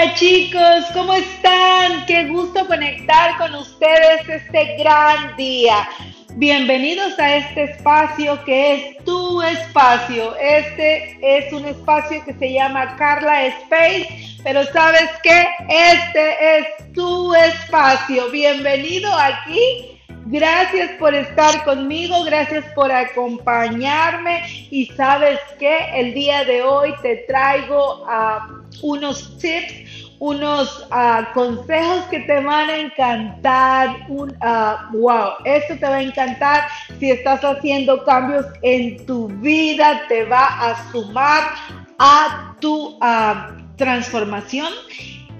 Hola chicos, ¿cómo están? Qué gusto conectar con ustedes este gran día. Bienvenidos a este espacio que es tu espacio. Este es un espacio que se llama Carla Space, pero sabes que este es tu espacio. Bienvenido aquí Gracias por estar conmigo, gracias por acompañarme y sabes que el día de hoy te traigo ah, unos tips, unos ah, consejos que te van a encantar. Un, uh, wow, esto te va a encantar si estás haciendo cambios en tu vida, te va a sumar a tu transformación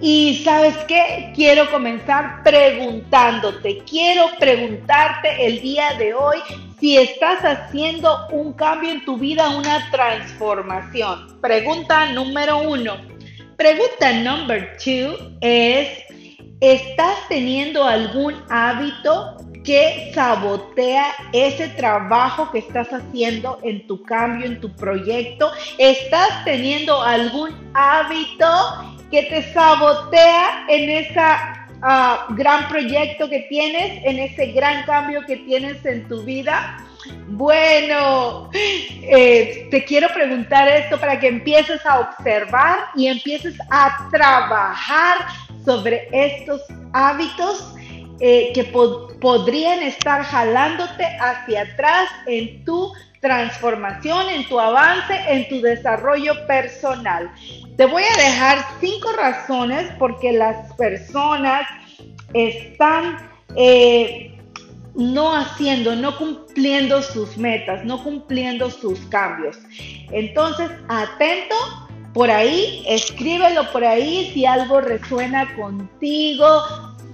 y sabes qué, quiero comenzar preguntándote, quiero preguntarte el día de hoy si estás haciendo un cambio en tu vida, una transformación. Pregunta número uno. Pregunta number two es, ¿estás teniendo algún hábito que sabotea ese trabajo que estás haciendo en tu cambio, en tu proyecto? ¿Estás teniendo algún hábito que te sabotea en ese ah, gran proyecto que tienes, en ese gran cambio que tienes en tu vida? Bueno, eh, te quiero preguntar esto para que empieces a observar y empieces a trabajar sobre estos hábitos eh, que podrían estar jalándote hacia atrás en tu transformación, en tu avance, en tu desarrollo personal. Te voy a dejar cinco razones porque las personas están eh, no haciendo, no cumpliendo sus metas, no cumpliendo sus cambios. Entonces, atento por ahí, escríbelo por ahí si algo resuena contigo,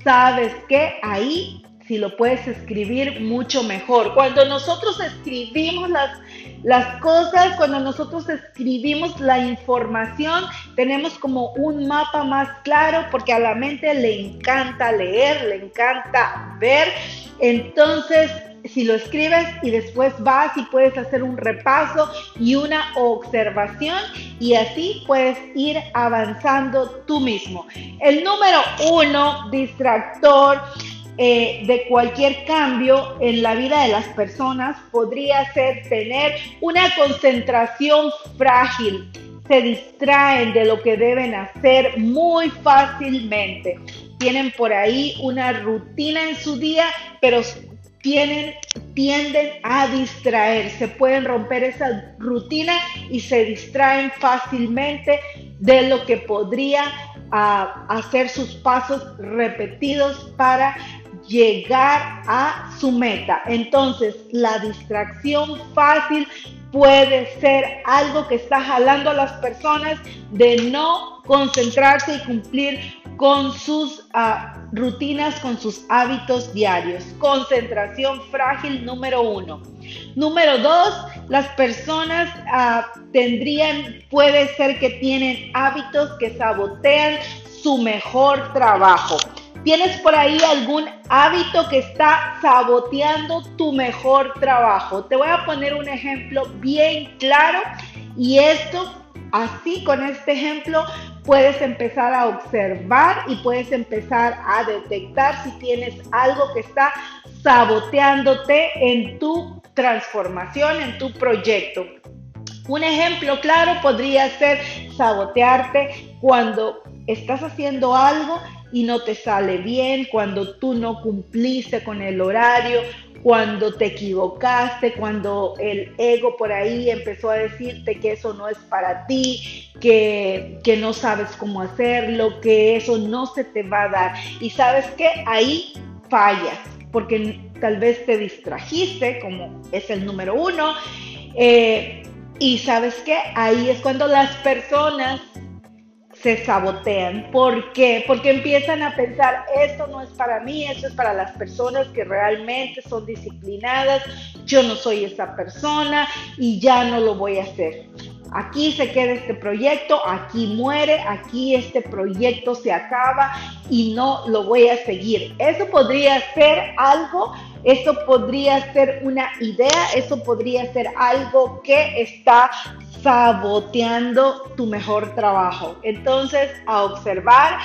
sabes que ahí si lo puedes escribir mucho mejor. Cuando nosotros escribimos las, las cosas, cuando nosotros escribimos la información, tenemos como un mapa más claro porque a la mente le encanta leer, le encanta ver. Entonces, si lo escribes y después vas y puedes hacer un repaso y una observación y así puedes ir avanzando tú mismo. El número uno, distractor, eh, de cualquier cambio en la vida de las personas podría ser tener una concentración frágil. Se distraen de lo que deben hacer muy fácilmente. Tienen por ahí una rutina en su día, pero tienen, tienden a distraerse, pueden romper esa rutina y se distraen fácilmente de lo que podría ah, hacer sus pasos repetidos para llegar a su meta. Entonces, la distracción fácil puede ser algo que está jalando a las personas de no concentrarse y cumplir con sus ah, rutinas, con sus hábitos diarios. Concentración frágil número uno. Número dos, las personas ah, tendrían, puede ser que tienen hábitos que sabotean su mejor trabajo. ¿Tienes por ahí algún hábito que está saboteando tu mejor trabajo? Te voy a poner un ejemplo bien claro y esto, así con este ejemplo, puedes empezar a observar y puedes empezar a detectar si tienes algo que está saboteándote en tu transformación, en tu proyecto. Un ejemplo claro podría ser sabotearte cuando estás haciendo algo y no te sale bien, cuando tú no cumpliste con el horario, cuando te equivocaste, cuando el ego por ahí empezó a decirte que eso no es para ti, que, no sabes cómo hacerlo, que eso no se te va a dar. Y sabes que ahí fallas, porque tal vez te distrajiste, como es el número uno. Eh, y sabes que ahí es cuando las personas se sabotean. ¿Por qué? Porque empiezan a pensar, esto no es para mí, esto es para las personas que realmente son disciplinadas, yo no soy esa persona y ya no lo voy a hacer. Aquí se queda este proyecto, aquí muere, aquí este proyecto se acaba y no lo voy a seguir. Eso podría ser algo, eso podría ser una idea, eso podría ser algo que está saboteando tu mejor trabajo. Entonces, a observar,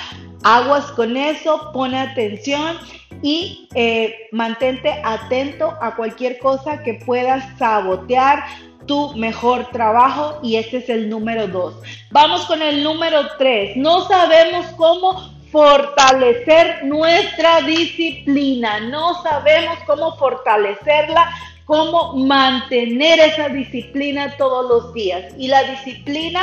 aguas con eso, pon atención y eh, mantente atento a cualquier cosa que pueda sabotear tu mejor trabajo y este es el número dos. Vamos con el número tres. No sabemos cómo fortalecer nuestra disciplina. No sabemos cómo fortalecerla, cómo mantener esa disciplina todos los días. Y la disciplina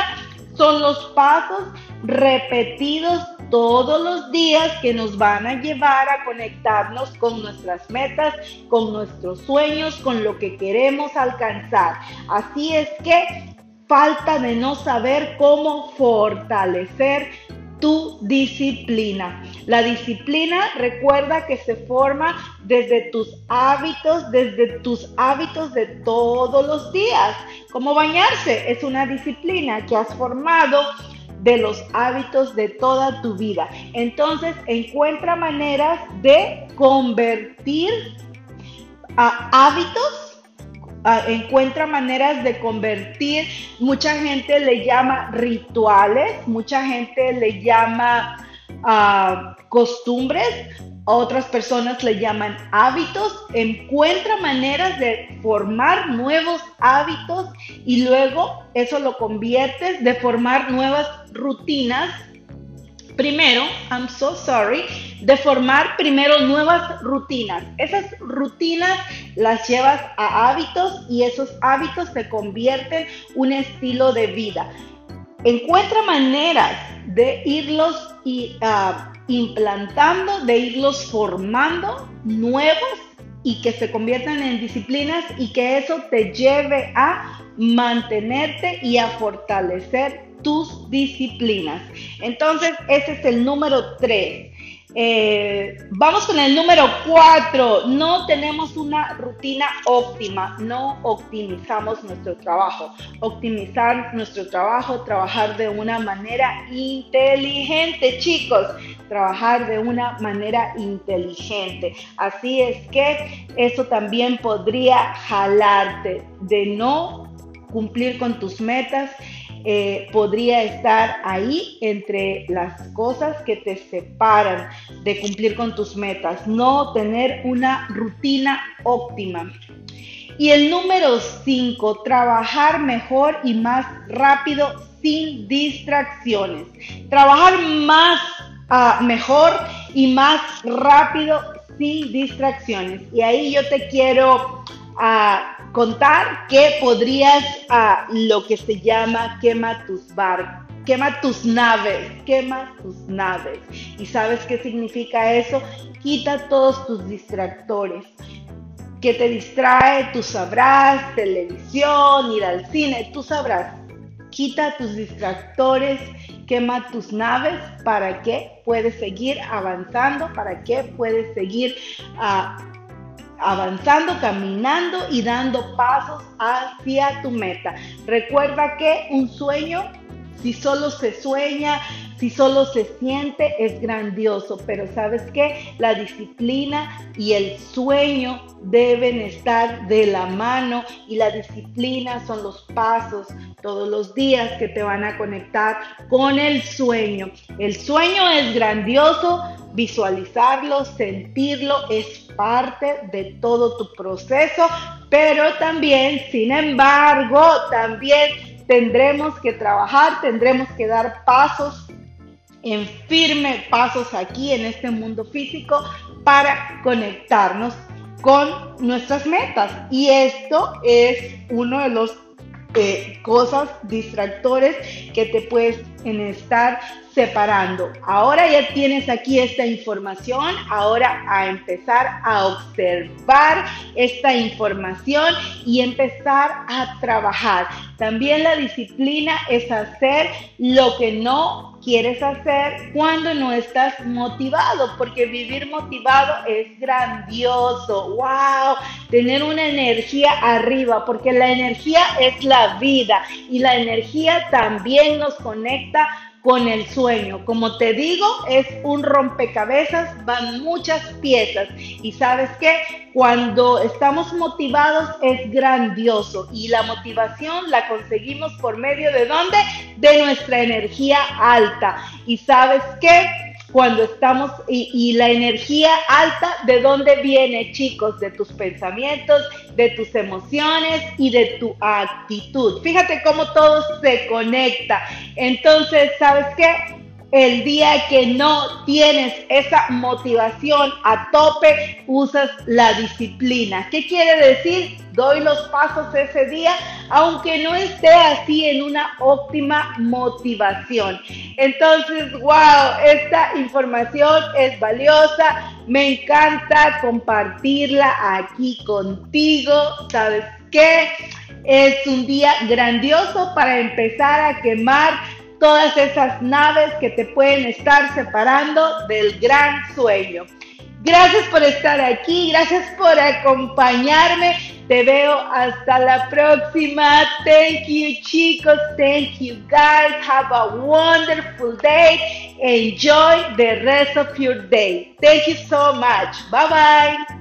son los pasos repetidos todos los días que nos van a llevar a conectarnos con nuestras metas, con nuestros sueños, con lo que queremos alcanzar. Así es que falta de no saber cómo fortalecer tu disciplina. La disciplina recuerda que se forma desde tus hábitos, desde tus hábitos de todos los días. Como bañarse es una disciplina que has formado de los hábitos de toda tu vida. Entonces encuentra maneras de convertir a hábitos encuentra maneras de convertir, mucha gente le llama rituales, mucha gente le llama costumbres, otras personas le llaman hábitos, encuentra maneras de formar nuevos hábitos y luego eso lo conviertes de formar nuevas rutinas. Primero, I'm so sorry, de formar primero nuevas rutinas. Esas rutinas las llevas a hábitos y esos hábitos se convierten en un estilo de vida. Encuentra maneras de irlos y, ah, implantando, de irlos formando nuevos y que se conviertan en disciplinas y que eso te lleve a mantenerte y a fortalecer tus disciplinas. Entonces, ese es el número 3. Eh, vamos con el número 4. No tenemos una rutina óptima, no optimizamos nuestro trabajo. Optimizar nuestro trabajo, trabajar de una manera inteligente, chicos. Trabajar de una manera inteligente. Así es que eso también podría jalarte de no cumplir con tus metas eh, podría estar ahí entre las cosas que te separan de cumplir con tus metas, no tener una rutina óptima. Y el número 5, trabajar mejor y más rápido sin distracciones. Trabajar más ah, mejor y más rápido sin distracciones. Y ahí yo te quiero a contar que podrías a lo que se llama quema tus barcos, quema tus naves, quema tus naves. ¿Y sabes qué significa eso? Quita todos tus distractores. ¿Qué te distrae? Tú sabrás, televisión, ir al cine, tú sabrás. Quita tus distractores, quema tus naves para que puedes seguir avanzando, para que puedes seguir uh, avanzando, caminando y dando pasos hacia tu meta. Recuerda que un sueño, si solo se sueña, si solo se siente, es grandioso, pero sabes que la disciplina y el sueño deben estar de la mano y la disciplina son los pasos todos los días que te van a conectar con el sueño. El sueño es grandioso, visualizarlo, sentirlo, es parte de todo tu proceso, pero también, sin embargo, también tendremos que trabajar, tendremos que dar pasos en firme pasos aquí en este mundo físico para conectarnos con nuestras metas. Y esto es uno de los eh, cosas distractores que te puedes en estar separando. Ahora ya tienes aquí esta información, ahora a empezar a observar esta información y empezar a trabajar. También la disciplina es hacer lo que no quieres hacer cuando no estás motivado, porque vivir motivado es grandioso. ¡Wow! Tener una energía arriba, porque la energía es la vida y la energía también nos conecta con el sueño. Como te digo, es un rompecabezas, van muchas piezas. Y sabes qué, cuando estamos motivados es grandioso. Y la motivación la conseguimos por medio de dónde? De nuestra energía alta. Y sabes qué, cuando estamos y, la energía alta, ¿de dónde viene, chicos? De tus pensamientos, de tus emociones y de tu actitud. Fíjate cómo todo se conecta. Entonces, ¿sabes qué? El día que no tienes esa motivación a tope, usas la disciplina. ¿Qué quiere decir? Doy los pasos ese día, aunque no esté así en una óptima motivación. Entonces, wow, esta información es valiosa. Me encanta compartirla aquí contigo. ¿Sabes qué? Es un día grandioso para empezar a quemar todas esas naves que te pueden estar separando del gran sueño. Gracias por estar aquí, gracias por acompañarme. Te veo hasta la próxima. Thank you chicos, thank you guys. Have a wonderful day. Enjoy the rest of your day. Thank you so much. Bye bye.